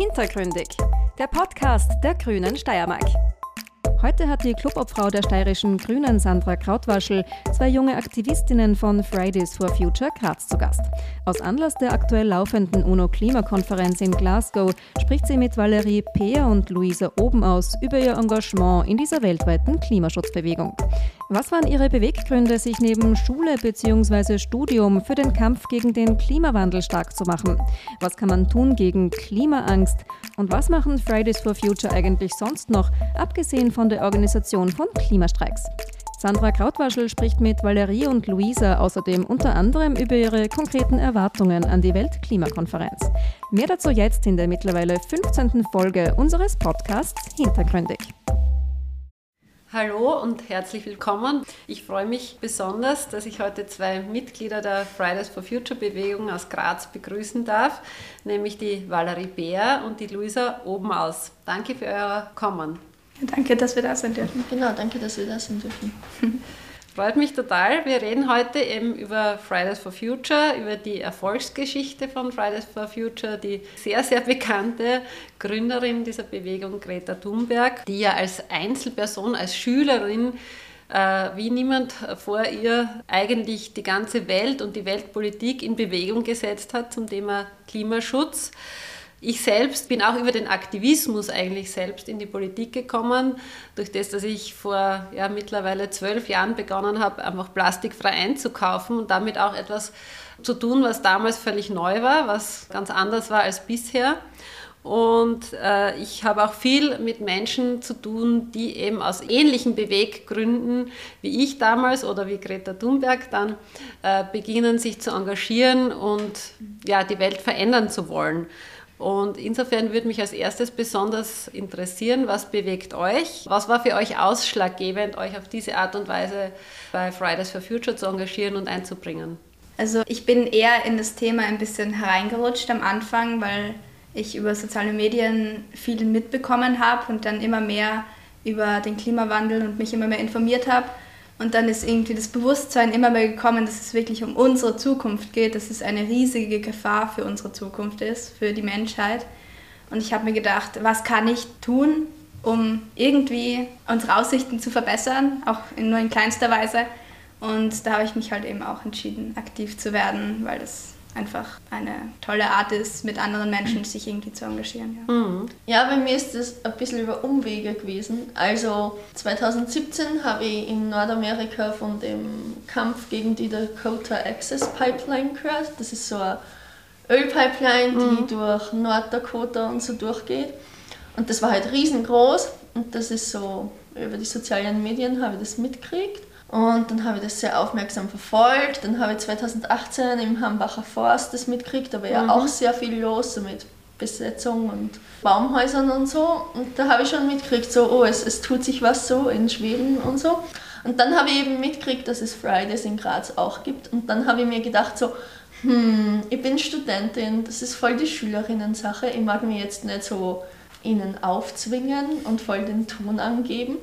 Hintergründig, der Podcast der Grünen Steiermark. Heute hat die Clubobfrau der steirischen Grünen Sandra Krautwaschel zwei junge Aktivistinnen von Fridays for Future Graz zu Gast. Aus Anlass der aktuell laufenden UNO-Klimakonferenz in Glasgow spricht sie mit Valerie Peer und Luisa Obenaus über ihr Engagement in dieser weltweiten Klimaschutzbewegung. Was waren Ihre Beweggründe, sich neben Schule bzw. Studium für den Kampf gegen den Klimawandel stark zu machen? Was kann man tun gegen Klimaangst? Und was machen Fridays for Future eigentlich sonst noch, abgesehen von der Organisation von Klimastreiks? Sandra Krautwaschel spricht mit Valerie und Luisa außerdem unter anderem über ihre konkreten Erwartungen an die Weltklimakonferenz. Mehr dazu jetzt in der mittlerweile 15. Folge unseres Podcasts Hintergründig. Hallo und herzlich willkommen. Ich freue mich besonders, dass ich heute zwei Mitglieder der Fridays for Future Bewegung aus Graz begrüßen darf, nämlich die Valerie Bär und die Luisa Obenaus. Danke für euer Kommen. Danke, dass wir da sein dürfen. Genau, danke, dass wir da sein dürfen. Freut mich total. Wir reden heute eben über Fridays for Future, über die Erfolgsgeschichte von Fridays for Future, die sehr, sehr bekannte Gründerin dieser Bewegung, Greta Thunberg, die ja als Einzelperson, als Schülerin äh, wie niemand vor ihr eigentlich die ganze Welt und die Weltpolitik in Bewegung gesetzt hat zum Thema Klimaschutz. Ich selbst bin auch über den Aktivismus eigentlich selbst in die Politik gekommen, durch das, dass ich vor ja, mittlerweile zwölf Jahren begonnen habe, einfach plastikfrei einzukaufen und damit auch etwas zu tun, was damals völlig neu war, was ganz anders war als bisher. Und äh, ich habe auch viel mit Menschen zu tun, die eben aus ähnlichen Beweggründen wie ich damals oder wie Greta Thunberg dann äh, beginnen, sich zu engagieren und ja, die Welt verändern zu wollen. Und insofern würde mich als erstes besonders interessieren, was bewegt euch? Was war für euch ausschlaggebend, euch auf diese Art und Weise bei Fridays for Future zu engagieren und einzubringen? Also ich bin eher in das Thema ein bisschen hereingerutscht am Anfang, weil ich über soziale Medien viel mitbekommen habe und dann immer mehr über den Klimawandel und mich immer mehr informiert habe. Und dann ist irgendwie das Bewusstsein immer mehr gekommen, dass es wirklich um unsere Zukunft geht, dass es eine riesige Gefahr für unsere Zukunft ist, für die Menschheit. Und ich habe mir gedacht, was kann ich tun, um irgendwie unsere Aussichten zu verbessern, auch nur in kleinster Weise. Und da habe ich mich halt eben auch entschieden, aktiv zu werden, weil das einfach eine tolle Art ist, mit anderen Menschen sich irgendwie zu engagieren. Ja, mhm. ja bei mir ist das ein bisschen über Umwege gewesen. Also 2017 habe ich in Nordamerika von dem Kampf gegen die Dakota Access Pipeline gehört. Das ist so eine Ölpipeline, die mhm. durch Norddakota und so durchgeht. Und das war halt riesengroß und das ist so, über die sozialen Medien habe ich das mitgekriegt. Und dann habe ich das sehr aufmerksam verfolgt. Dann habe ich 2018 im Hambacher Forst das mitgekriegt, da war ja mhm. auch sehr viel los mit Besetzung und Baumhäusern und so. Und da habe ich schon mitgekriegt, so, oh, es, es tut sich was so in Schweden und so. Und dann habe ich eben mitgekriegt, dass es Fridays in Graz auch gibt. Und dann habe ich mir gedacht, so, hm, ich bin Studentin, das ist voll die Schülerinnen-Sache. Ich mag mir jetzt nicht so ihnen aufzwingen und voll den Ton angeben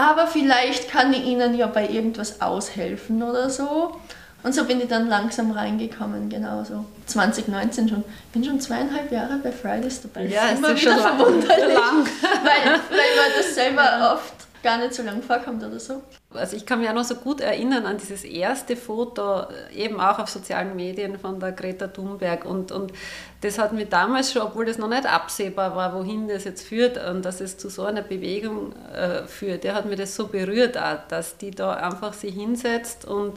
aber vielleicht kann ich ihnen ja bei irgendwas aushelfen oder so. Und so bin ich dann langsam reingekommen, genau so. 2019 schon. Ich bin schon zweieinhalb Jahre bei Fridays dabei. Ja, ist immer wieder verwunderlich. Lang. weil, weil man das selber ja. oft gar nicht so lange vorkommt oder so. Also ich kann mich auch noch so gut erinnern an dieses erste Foto, eben auch auf sozialen Medien von der Greta Thunberg. Und, und das hat mir damals schon, obwohl das noch nicht absehbar war, wohin das jetzt führt und dass es zu so einer Bewegung äh, führt, der hat mir das so berührt, auch, dass die da einfach sich hinsetzt und,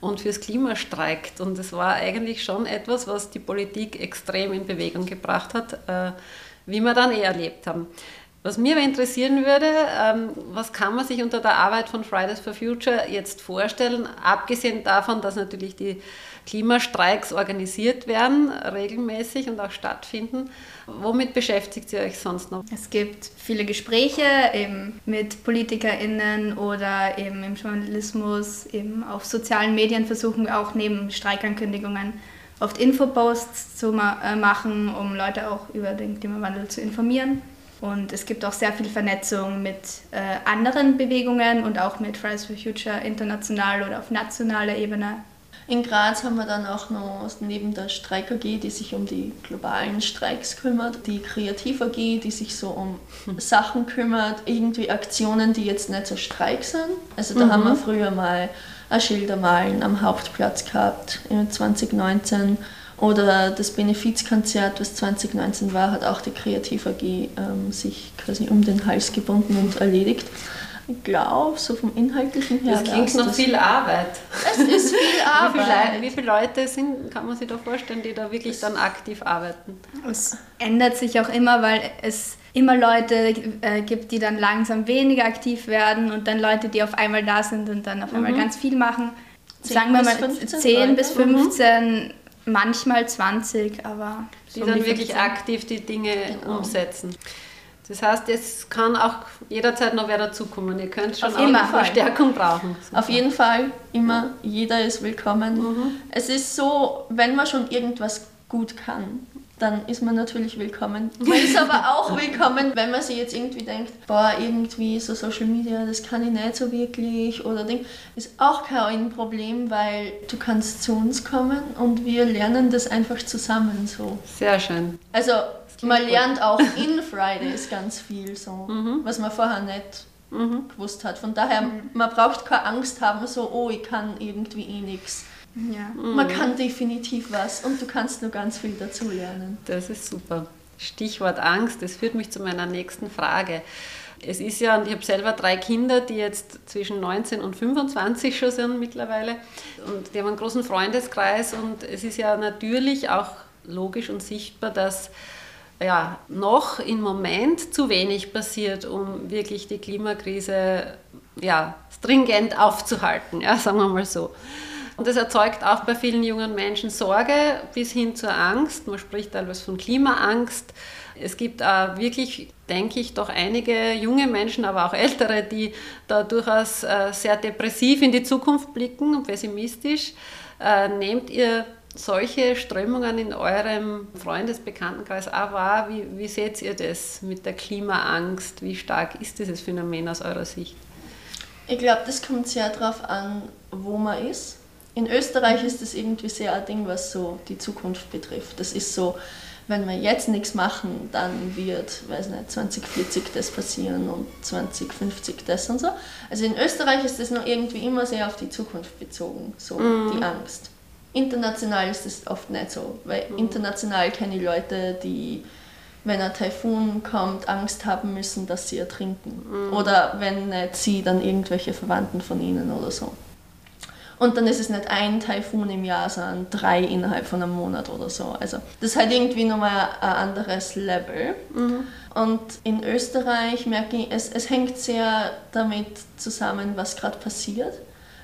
und fürs Klima streikt. Und das war eigentlich schon etwas, was die Politik extrem in Bewegung gebracht hat, äh, wie wir dann eh erlebt haben. Was mir aber interessieren würde, ähm, was kann man sich unter der Arbeit von Fridays for Future jetzt vorstellen, abgesehen davon, dass natürlich die Klimastreiks organisiert werden, regelmäßig und auch stattfinden. Womit beschäftigt ihr euch sonst noch? Es gibt viele Gespräche eben mit PolitikerInnen oder eben im Journalismus, eben auf sozialen Medien versuchen wir auch neben Streikankündigungen oft Infoposts zu äh, machen, um Leute auch über den Klimawandel zu informieren. Und es gibt auch sehr viel Vernetzung mit äh, anderen Bewegungen und auch mit Fridays for Future international oder auf nationaler Ebene. In Graz haben wir dann auch noch neben der Streik AG, die sich um die globalen Streiks kümmert, die Kreativ AG, die sich so um Sachen kümmert, irgendwie Aktionen, die jetzt nicht so Streik sind. Also da mhm. haben wir früher mal ein Schildermalen am Hauptplatz gehabt, 2019. Oder das Benefizkonzert, was 2019 war, hat auch die Kreativ AG ähm, sich quasi um den Hals gebunden und erledigt. Ich glaube, so vom Inhaltlichen her. Das klingt noch viel Arbeit. Es ist viel Arbeit. Wie viele, wie viele, Leute sind, kann man sich da vorstellen, die da wirklich dann aktiv arbeiten? Es ändert sich auch immer, weil es immer Leute äh, gibt, die dann langsam weniger aktiv werden und dann Leute, die auf einmal da sind und dann auf einmal mhm. ganz viel machen. Sagen wir mal 10 bis 15, mhm. Manchmal 20, aber. Die so dann wirklich aktiv die Dinge genau. umsetzen. Das heißt, es kann auch jederzeit noch wer dazukommen. Ihr könnt schon Auf auch Verstärkung brauchen. Super. Auf jeden Fall, immer, jeder ist willkommen. Mhm. Es ist so, wenn man schon irgendwas gut kann, dann ist man natürlich willkommen. Man ist aber auch willkommen, wenn man sich jetzt irgendwie denkt, boah, irgendwie so Social Media, das kann ich nicht so wirklich oder Ding, ist auch kein Problem, weil du kannst zu uns kommen und wir lernen das einfach zusammen so. Sehr schön. Also man lernt auch in Fridays ganz viel, so, mhm. was man vorher nicht mhm. gewusst hat. Von daher, mhm. man braucht keine Angst haben, so, oh, ich kann irgendwie eh nichts. Ja. Man kann definitiv was und du kannst nur ganz viel dazu lernen. Das ist super. Stichwort Angst, das führt mich zu meiner nächsten Frage. Es ist ja, und ich habe selber drei Kinder, die jetzt zwischen 19 und 25 schon sind mittlerweile. Und die haben einen großen Freundeskreis und es ist ja natürlich auch logisch und sichtbar, dass ja, noch im Moment zu wenig passiert, um wirklich die Klimakrise ja, stringent aufzuhalten, ja, sagen wir mal so. Und das erzeugt auch bei vielen jungen Menschen Sorge bis hin zur Angst. Man spricht teilweise von Klimaangst. Es gibt auch wirklich, denke ich, doch einige junge Menschen, aber auch ältere, die da durchaus äh, sehr depressiv in die Zukunft blicken und pessimistisch. Äh, nehmt ihr solche Strömungen in eurem Freundesbekanntenkreis auch wahr? Wie, wie seht ihr das mit der Klimaangst? Wie stark ist dieses Phänomen aus eurer Sicht? Ich glaube, das kommt sehr darauf an, wo man ist. In Österreich ist das irgendwie sehr ein Ding, was so die Zukunft betrifft. Das ist so, wenn wir jetzt nichts machen, dann wird, weiß nicht, 2040 das passieren und 2050 das und so. Also in Österreich ist das noch irgendwie immer sehr auf die Zukunft bezogen, so mhm. die Angst. International ist das oft nicht so, weil mhm. international kenne ich Leute, die, wenn ein Taifun kommt, Angst haben müssen, dass sie ertrinken. Mhm. Oder wenn nicht sie, dann irgendwelche Verwandten von ihnen oder so. Und dann ist es nicht ein Taifun im Jahr, sondern drei innerhalb von einem Monat oder so. Also das ist halt irgendwie nochmal ein anderes Level. Mhm. Und in Österreich merke ich, es, es hängt sehr damit zusammen, was gerade passiert.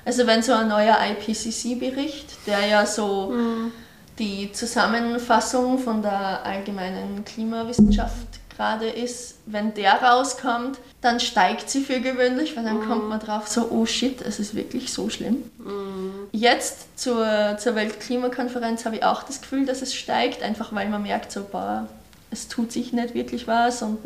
Also wenn so ein neuer IPCC-Bericht, der ja so mhm. die Zusammenfassung von der allgemeinen Klimawissenschaft gerade ist, wenn der rauskommt, dann steigt sie für gewöhnlich, weil dann mhm. kommt man drauf so, oh shit, es ist wirklich so schlimm. Mhm. Jetzt zur, zur Weltklimakonferenz habe ich auch das Gefühl, dass es steigt, einfach weil man merkt so, boah, es tut sich nicht wirklich was und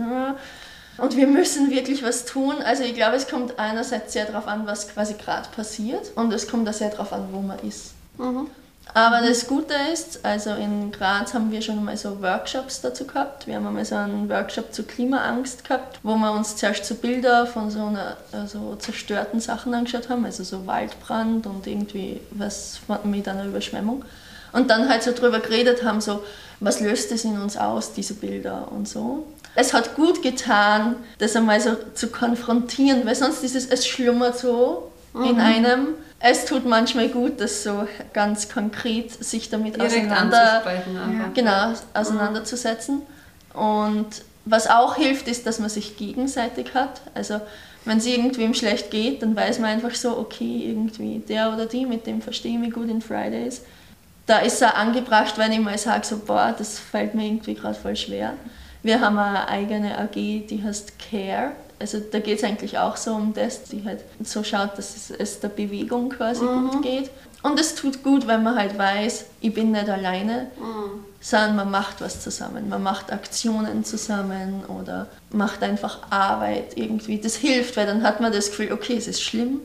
und wir müssen wirklich was tun. Also ich glaube, es kommt einerseits sehr darauf an, was quasi gerade passiert und es kommt auch sehr darauf an, wo man ist. Mhm. Aber das Gute ist, also in Graz haben wir schon mal so Workshops dazu gehabt. Wir haben einmal so einen Workshop zur Klimaangst gehabt, wo wir uns zuerst so Bilder von so einer also zerstörten Sachen angeschaut haben, also so Waldbrand und irgendwie was mit einer Überschwemmung. Und dann halt so drüber geredet haben, so was löst es in uns aus, diese Bilder und so es hat gut getan, das einmal so zu konfrontieren, weil sonst ist es, es schlummert so mhm. in einem. Es tut manchmal gut, das so ganz konkret sich damit auseinander, genau, auseinanderzusetzen. Und was auch hilft, ist, dass man sich gegenseitig hat. Also wenn es irgendwem schlecht geht, dann weiß man einfach so, okay, irgendwie der oder die, mit dem verstehe ich mich gut in Fridays. Da ist er angebracht, wenn ich mal sage, so, boah, das fällt mir irgendwie gerade voll schwer. Wir haben eine eigene AG, die heißt CARE. Also da geht es eigentlich auch so um das, die halt so schaut, dass es, es der Bewegung quasi mhm. gut geht. Und es tut gut, wenn man halt weiß, ich bin nicht alleine, mhm. sondern man macht was zusammen. Man macht Aktionen zusammen oder macht einfach Arbeit irgendwie. Das hilft, weil dann hat man das Gefühl, okay, es ist schlimm,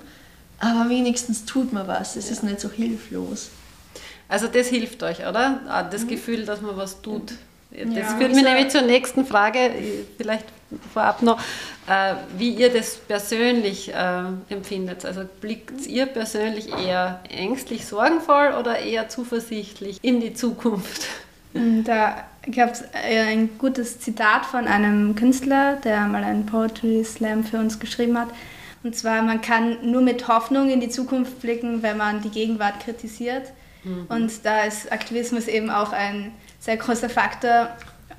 aber wenigstens tut man was. Es ja. ist nicht so hilflos. Also das hilft euch, oder? Ah, das mhm. Gefühl, dass man was tut. Das ja, führt mich nämlich zur nächsten Frage, vielleicht vorab noch, äh, wie ihr das persönlich äh, empfindet. Also blickt ihr persönlich eher ängstlich, sorgenvoll oder eher zuversichtlich in die Zukunft? Da gab es äh, ein gutes Zitat von einem Künstler, der mal einen Poetry Slam für uns geschrieben hat. Und zwar, man kann nur mit Hoffnung in die Zukunft blicken, wenn man die Gegenwart kritisiert. Mhm. Und da ist Aktivismus eben auch ein sehr großer Faktor.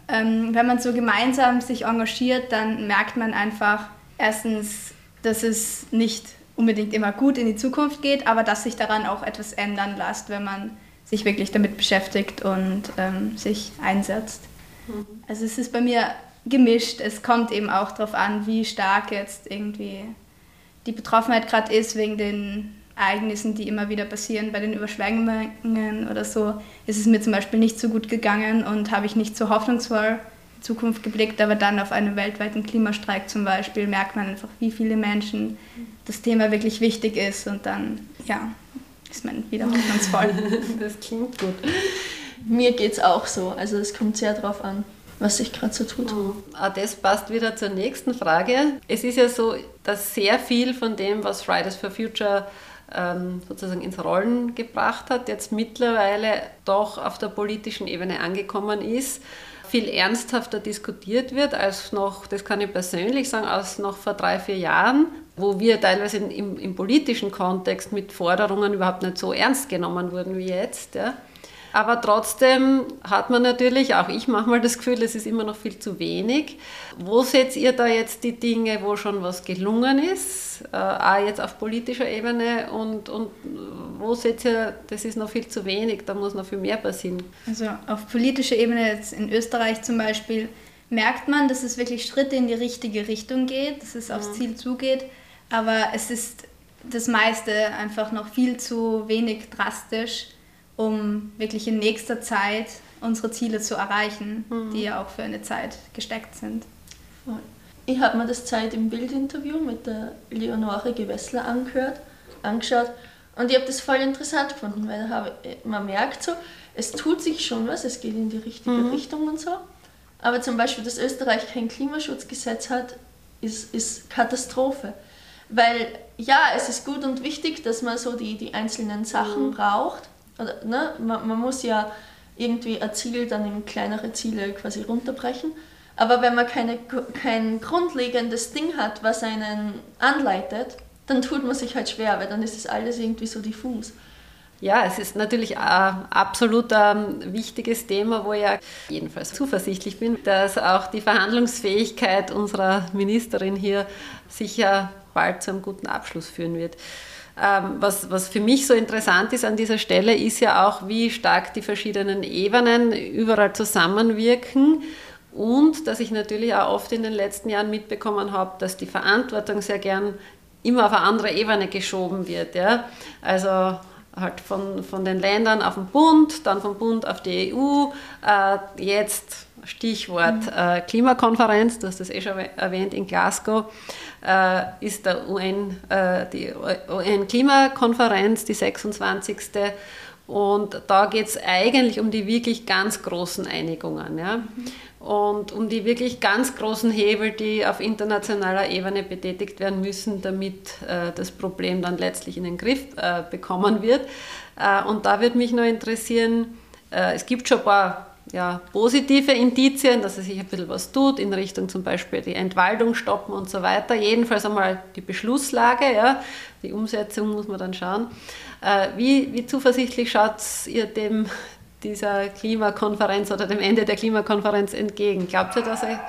Ähm, wenn man so gemeinsam sich engagiert, dann merkt man einfach erstens, dass es nicht unbedingt immer gut in die Zukunft geht, aber dass sich daran auch etwas ändern lässt, wenn man sich wirklich damit beschäftigt und ähm, sich einsetzt. Mhm. Also es ist bei mir gemischt. Es kommt eben auch darauf an, wie stark jetzt irgendwie die Betroffenheit gerade ist wegen den Ereignissen, die immer wieder passieren, bei den Überschwemmungen oder so, ist es mir zum Beispiel nicht so gut gegangen und habe ich nicht so hoffnungsvoll in Zukunft geblickt. Aber dann auf einem weltweiten Klimastreik zum Beispiel merkt man einfach, wie viele Menschen das Thema wirklich wichtig ist und dann, ja, ist man wieder hoffnungsvoll. das klingt gut. Mir geht es auch so. Also es kommt sehr darauf an was sich gerade so tut. Mhm. Das passt wieder zur nächsten Frage. Es ist ja so, dass sehr viel von dem, was Fridays for Future sozusagen ins Rollen gebracht hat, jetzt mittlerweile doch auf der politischen Ebene angekommen ist, viel ernsthafter diskutiert wird als noch, das kann ich persönlich sagen, als noch vor drei, vier Jahren, wo wir teilweise im, im politischen Kontext mit Forderungen überhaupt nicht so ernst genommen wurden wie jetzt. Ja. Aber trotzdem hat man natürlich, auch ich manchmal das Gefühl, es ist immer noch viel zu wenig. Wo seht ihr da jetzt die Dinge, wo schon was gelungen ist, äh, auch jetzt auf politischer Ebene und, und wo seht ihr, das ist noch viel zu wenig, da muss noch viel mehr passieren? Also auf politischer Ebene, jetzt in Österreich zum Beispiel, merkt man, dass es wirklich Schritte in die richtige Richtung geht, dass es aufs Ziel zugeht, aber es ist das meiste einfach noch viel zu wenig drastisch um wirklich in nächster Zeit unsere Ziele zu erreichen, mhm. die ja auch für eine Zeit gesteckt sind. Ich habe mir das Zeit im Bildinterview mit der Leonore Gewessler angehört, angeschaut und ich habe das voll interessant gefunden, weil habe, man merkt so, es tut sich schon was, es geht in die richtige mhm. Richtung und so. Aber zum Beispiel, dass Österreich kein Klimaschutzgesetz hat, ist, ist Katastrophe. Weil ja, es ist gut und wichtig, dass man so die, die einzelnen Sachen mhm. braucht, oder, ne, man, man muss ja irgendwie ein Ziel dann in kleinere Ziele quasi runterbrechen. Aber wenn man keine, kein grundlegendes Ding hat, was einen anleitet, dann tut man sich halt schwer, weil dann ist es alles irgendwie so diffus. Ja, es ist natürlich ein absolut ein wichtiges Thema, wo ich jedenfalls zuversichtlich bin, dass auch die Verhandlungsfähigkeit unserer Ministerin hier sicher bald zu einem guten Abschluss führen wird. Ähm, was, was für mich so interessant ist an dieser Stelle, ist ja auch, wie stark die verschiedenen Ebenen überall zusammenwirken. Und dass ich natürlich auch oft in den letzten Jahren mitbekommen habe, dass die Verantwortung sehr gern immer auf eine andere Ebene geschoben wird. Ja? Also halt von, von den Ländern auf den Bund, dann vom Bund auf die EU, äh, jetzt Stichwort mhm. äh, Klimakonferenz, du hast das eh schon erwähnt, in Glasgow ist der UN, äh, die UN-Klimakonferenz, die 26. Und da geht es eigentlich um die wirklich ganz großen Einigungen. Ja? Und um die wirklich ganz großen Hebel, die auf internationaler Ebene betätigt werden müssen, damit äh, das Problem dann letztlich in den Griff äh, bekommen wird. Äh, und da würde mich noch interessieren, äh, es gibt schon ein paar ja, positive Indizien, dass es sich ein bisschen was tut in Richtung zum Beispiel die Entwaldung stoppen und so weiter. Jedenfalls einmal die Beschlusslage, ja, die Umsetzung muss man dann schauen. Äh, wie, wie zuversichtlich schaut ihr dem, dieser Klimakonferenz oder dem Ende der Klimakonferenz entgegen? Glaubt ihr, dass, er,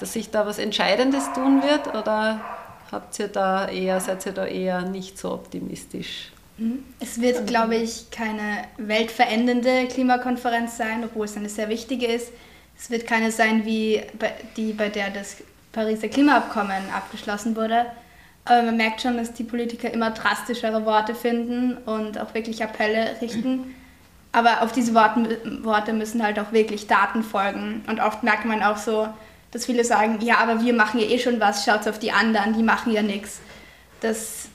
dass sich da was Entscheidendes tun wird oder habt ihr da eher, seid ihr da eher nicht so optimistisch? Mhm. Es wird, glaube ich, keine weltverändernde Klimakonferenz sein, obwohl es eine sehr wichtige ist. Es wird keine sein, wie die, bei der das Pariser Klimaabkommen abgeschlossen wurde. Aber man merkt schon, dass die Politiker immer drastischere Worte finden und auch wirklich Appelle richten. Aber auf diese Worte müssen halt auch wirklich Daten folgen. Und oft merkt man auch so, dass viele sagen, ja, aber wir machen ja eh schon was, schaut auf die anderen, die machen ja nichts. Das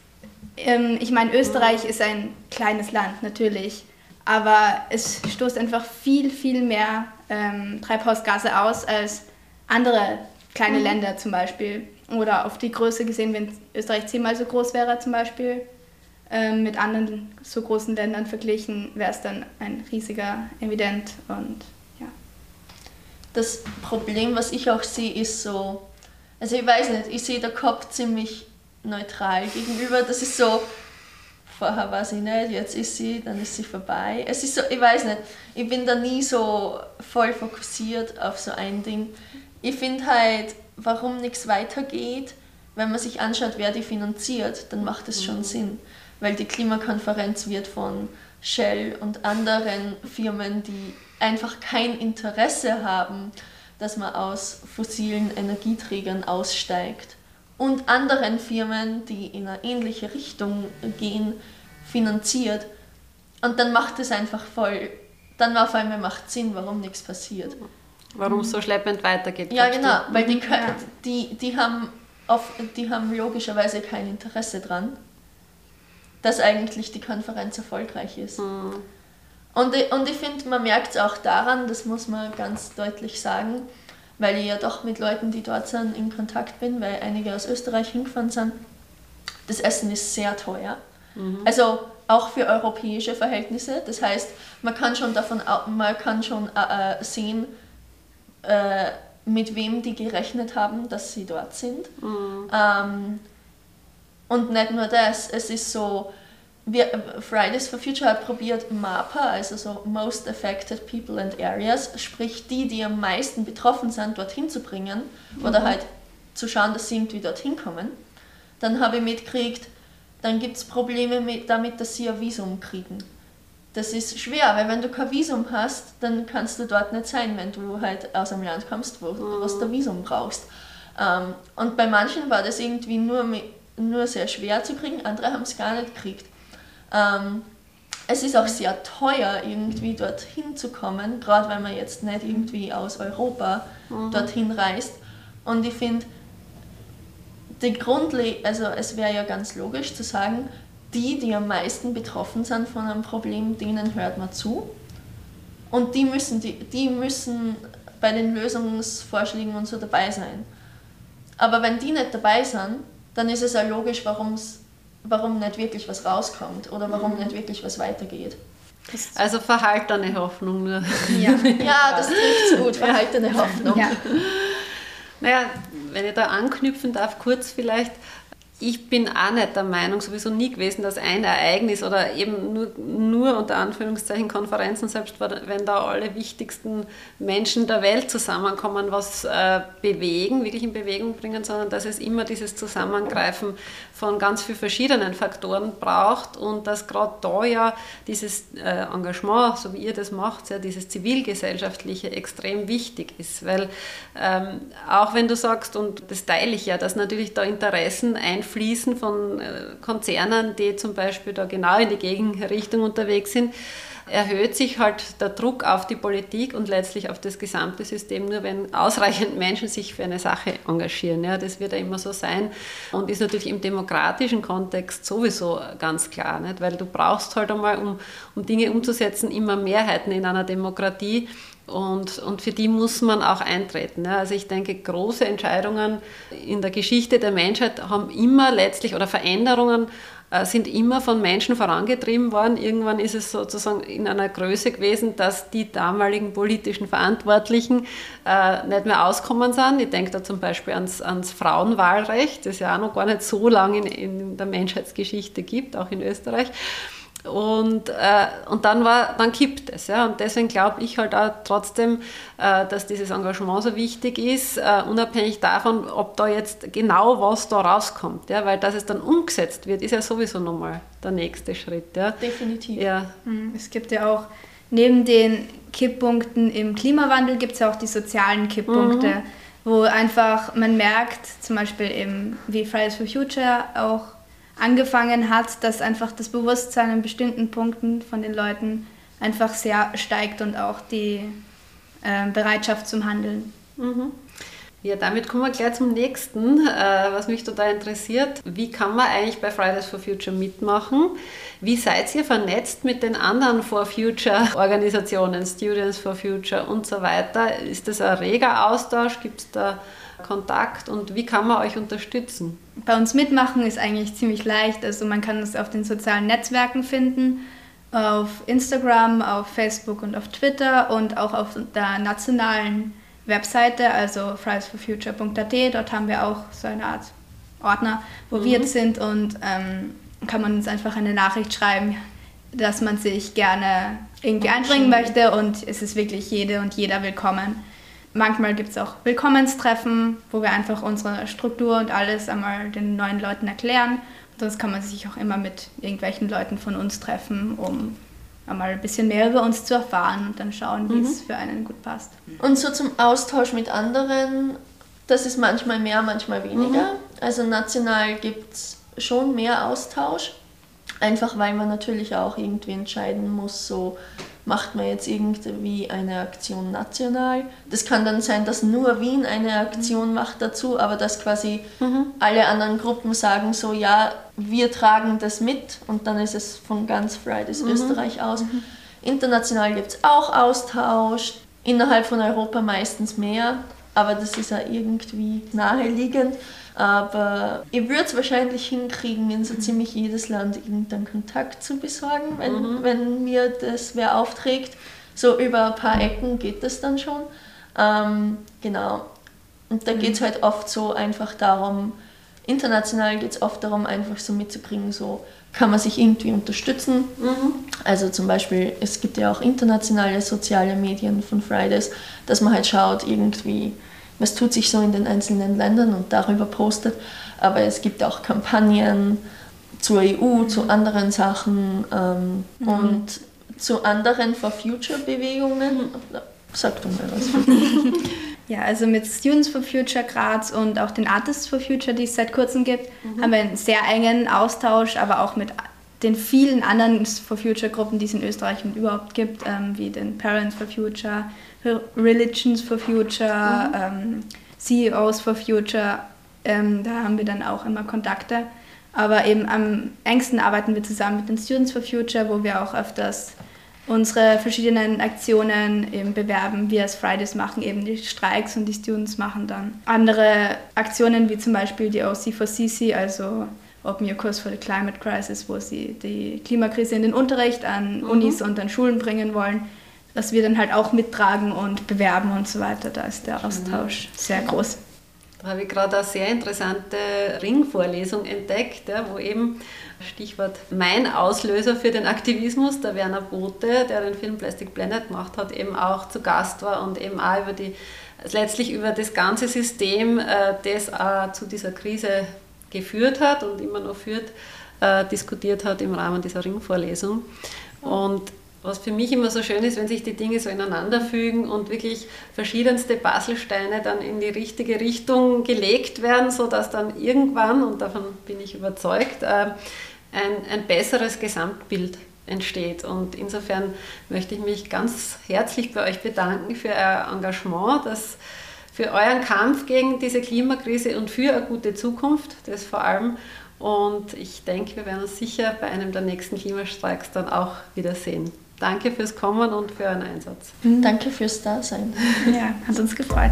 ich meine, Österreich ist ein kleines Land, natürlich. aber es stoßt einfach viel, viel mehr ähm, Treibhausgase aus als andere kleine mhm. Länder zum Beispiel. Oder auf die Größe gesehen, wenn Österreich zehnmal so groß wäre zum Beispiel, ähm, mit anderen so großen Ländern verglichen, wäre es dann ein riesiger Evident und ja. Das Problem, was ich auch sehe, ist so, also ich weiß nicht, ich sehe der Kopf ziemlich neutral gegenüber. Das ist so, vorher war sie nicht, jetzt ist sie, dann ist sie vorbei. Es ist so, ich weiß nicht, ich bin da nie so voll fokussiert auf so ein Ding. Ich finde halt, warum nichts weitergeht, wenn man sich anschaut, wer die finanziert, dann macht es schon mhm. Sinn. Weil die Klimakonferenz wird von Shell und anderen Firmen, die einfach kein Interesse haben, dass man aus fossilen Energieträgern aussteigt und anderen Firmen, die in eine ähnliche Richtung gehen, finanziert. Und dann macht es einfach voll, dann auf einmal macht Sinn, warum nichts passiert. Warum es so schleppend weitergeht. Ja, genau, du? weil die, die, die, haben auf, die haben logischerweise kein Interesse dran, dass eigentlich die Konferenz erfolgreich ist. Mhm. Und, und ich finde, man merkt es auch daran, das muss man ganz deutlich sagen, weil ich ja doch mit Leuten, die dort sind, in Kontakt bin, weil einige aus Österreich hingefahren sind. Das Essen ist sehr teuer. Mhm. Also auch für europäische Verhältnisse. Das heißt, man kann schon davon man kann schon äh, äh, sehen, äh, mit wem die gerechnet haben, dass sie dort sind. Mhm. Ähm, und nicht nur das, es ist so, wir, Fridays for Future hat probiert, MAPA, also so Most Affected People and Areas, sprich die, die am meisten betroffen sind, dorthin zu bringen mhm. oder halt zu schauen, dass sie irgendwie dorthin kommen. Dann habe ich mitgekriegt, dann gibt es Probleme mit, damit, dass sie ein Visum kriegen. Das ist schwer, weil wenn du kein Visum hast, dann kannst du dort nicht sein, wenn du halt aus einem Land kommst, wo mhm. du ein Visum brauchst. Ähm, und bei manchen war das irgendwie nur, nur sehr schwer zu kriegen, andere haben es gar nicht gekriegt. Ähm, es ist auch sehr teuer, irgendwie dorthin zu kommen, gerade wenn man jetzt nicht irgendwie aus Europa mhm. dorthin reist. Und ich finde, die Grundle also es wäre ja ganz logisch zu sagen, die, die am meisten betroffen sind von einem Problem, denen hört man zu. Und die müssen, die, die müssen bei den Lösungsvorschlägen und so dabei sein. Aber wenn die nicht dabei sind, dann ist es ja logisch, warum's, warum nicht wirklich was rauskommt oder warum mhm. nicht wirklich was weitergeht. Also verhaltene Hoffnung nur. Ja, ja das trifft gut, verhaltene Hoffnung. Ja. Naja, wenn ich da anknüpfen darf, kurz vielleicht, ich bin auch nicht der Meinung, sowieso nie gewesen, dass ein Ereignis oder eben nur, nur unter Anführungszeichen Konferenzen, selbst wenn da alle wichtigsten Menschen der Welt zusammenkommen, was äh, bewegen, wirklich in Bewegung bringen, sondern dass es immer dieses Zusammengreifen von ganz vielen verschiedenen Faktoren braucht und dass gerade da ja dieses äh, Engagement, so wie ihr das macht, ja, dieses zivilgesellschaftliche extrem wichtig ist, weil ähm, auch wenn du sagst, und das teile ich ja, dass natürlich da Interessen Fließen von äh, Konzernen, die zum Beispiel da genau in die Gegenrichtung unterwegs sind, erhöht sich halt der Druck auf die Politik und letztlich auf das gesamte System, nur wenn ausreichend Menschen sich für eine Sache engagieren. Ja, das wird ja immer so sein und ist natürlich im demokratischen Kontext sowieso ganz klar, nicht? weil du brauchst halt einmal, um, um Dinge umzusetzen, immer Mehrheiten in einer Demokratie und, und für die muss man auch eintreten. Ja. Also ich denke, große Entscheidungen in der Geschichte der Menschheit haben immer letztlich, oder Veränderungen sind immer von Menschen vorangetrieben worden. Irgendwann ist es sozusagen in einer Größe gewesen, dass die damaligen politischen Verantwortlichen äh, nicht mehr auskommen sind. Ich denke da zum Beispiel ans, ans Frauenwahlrecht, das ja auch noch gar nicht so lange in, in der Menschheitsgeschichte gibt, auch in Österreich. Und, äh, und dann, war, dann kippt es. Ja? Und deswegen glaube ich halt auch trotzdem, äh, dass dieses Engagement so wichtig ist, äh, unabhängig davon, ob da jetzt genau was da rauskommt. Ja? Weil dass es dann umgesetzt wird, ist ja sowieso nochmal der nächste Schritt. Ja? Definitiv. Ja. Mhm. Es gibt ja auch neben den Kipppunkten im Klimawandel gibt es ja auch die sozialen Kipppunkte. Mhm. Wo einfach man merkt, zum Beispiel eben wie Fridays for Future auch angefangen hat, dass einfach das Bewusstsein in bestimmten Punkten von den Leuten einfach sehr steigt und auch die äh, Bereitschaft zum Handeln. Mhm. Ja, damit kommen wir gleich zum nächsten, äh, was mich total interessiert. Wie kann man eigentlich bei Fridays for Future mitmachen? Wie seid ihr vernetzt mit den anderen For Future Organisationen, Students for Future und so weiter? Ist das ein reger Austausch? Gibt es da Kontakt und wie kann man euch unterstützen? Bei uns mitmachen ist eigentlich ziemlich leicht. Also man kann es auf den sozialen Netzwerken finden, auf Instagram, auf Facebook und auf Twitter und auch auf der nationalen Webseite, also fridaysforfuture.at. Dort haben wir auch so eine Art Ordner, wo mhm. wir jetzt sind und ähm, kann man uns einfach eine Nachricht schreiben, dass man sich gerne irgendwie einbringen möchte und es ist wirklich jede und jeder willkommen. Manchmal gibt es auch Willkommenstreffen, wo wir einfach unsere Struktur und alles einmal den neuen Leuten erklären. Und sonst kann man sich auch immer mit irgendwelchen Leuten von uns treffen, um einmal ein bisschen mehr über uns zu erfahren und dann schauen, wie mhm. es für einen gut passt. Und so zum Austausch mit anderen, das ist manchmal mehr, manchmal weniger. Mhm. Also national gibt es schon mehr Austausch, einfach weil man natürlich auch irgendwie entscheiden muss, so macht man jetzt irgendwie eine Aktion national. Das kann dann sein, dass nur Wien eine Aktion macht dazu, aber dass quasi mhm. alle anderen Gruppen sagen so, ja, wir tragen das mit und dann ist es von ganz Fridays mhm. Österreich aus. Mhm. International gibt es auch Austausch, innerhalb von Europa meistens mehr, aber das ist ja irgendwie naheliegend. Aber ich würde es wahrscheinlich hinkriegen, in so mhm. ziemlich jedes Land irgendeinen Kontakt zu besorgen, wenn, mhm. wenn mir das wer aufträgt. So über ein paar Ecken geht das dann schon. Ähm, genau. Und da mhm. geht es halt oft so einfach darum, international geht es oft darum, einfach so mitzukriegen, so kann man sich irgendwie unterstützen. Mhm. Also zum Beispiel, es gibt ja auch internationale soziale Medien von Fridays, dass man halt schaut, irgendwie was tut sich so in den einzelnen Ländern und darüber postet. Aber es gibt auch Kampagnen zur EU, zu anderen Sachen ähm, mhm. und zu anderen For Future Bewegungen. Sag du mal was. Ja, also mit Students for Future Graz und auch den Artists for Future, die es seit kurzem gibt, mhm. haben wir einen sehr engen Austausch, aber auch mit den vielen anderen For Future Gruppen, die es in Österreich und überhaupt gibt, ähm, wie den Parents for Future, Religions for Future, mhm. ähm, CEOs for Future. Ähm, da haben wir dann auch immer Kontakte. Aber eben am engsten arbeiten wir zusammen mit den Students for Future, wo wir auch öfters unsere verschiedenen Aktionen eben bewerben. Wir als Fridays machen eben die Streiks und die Students machen dann andere Aktionen wie zum Beispiel die OC4CC, also Open Your Course for the Climate Crisis, wo sie die Klimakrise in den Unterricht an mhm. Unis und an Schulen bringen wollen dass wir dann halt auch mittragen und bewerben und so weiter. Da ist der Austausch sehr groß. Da habe ich gerade eine sehr interessante Ringvorlesung entdeckt, ja, wo eben, Stichwort mein Auslöser für den Aktivismus, der Werner Bote, der den Film Plastic Planet gemacht hat, eben auch zu Gast war und eben auch über die, letztlich über das ganze System, äh, das auch zu dieser Krise geführt hat und immer noch führt, äh, diskutiert hat im Rahmen dieser Ringvorlesung. Und was für mich immer so schön ist, wenn sich die Dinge so ineinander fügen und wirklich verschiedenste Baselsteine dann in die richtige Richtung gelegt werden, sodass dann irgendwann, und davon bin ich überzeugt, äh, ein, ein besseres Gesamtbild entsteht. Und insofern möchte ich mich ganz herzlich bei euch bedanken für euer Engagement, das für euren Kampf gegen diese Klimakrise und für eine gute Zukunft, das vor allem. Und ich denke, wir werden uns sicher bei einem der nächsten Klimastreiks dann auch wiedersehen. Danke fürs Kommen und für euren Einsatz. Mhm. Danke fürs Dasein. Ja, hat uns gefreut.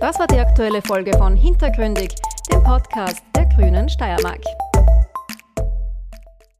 Das war die aktuelle Folge von Hintergründig, dem Podcast der Grünen Steiermark.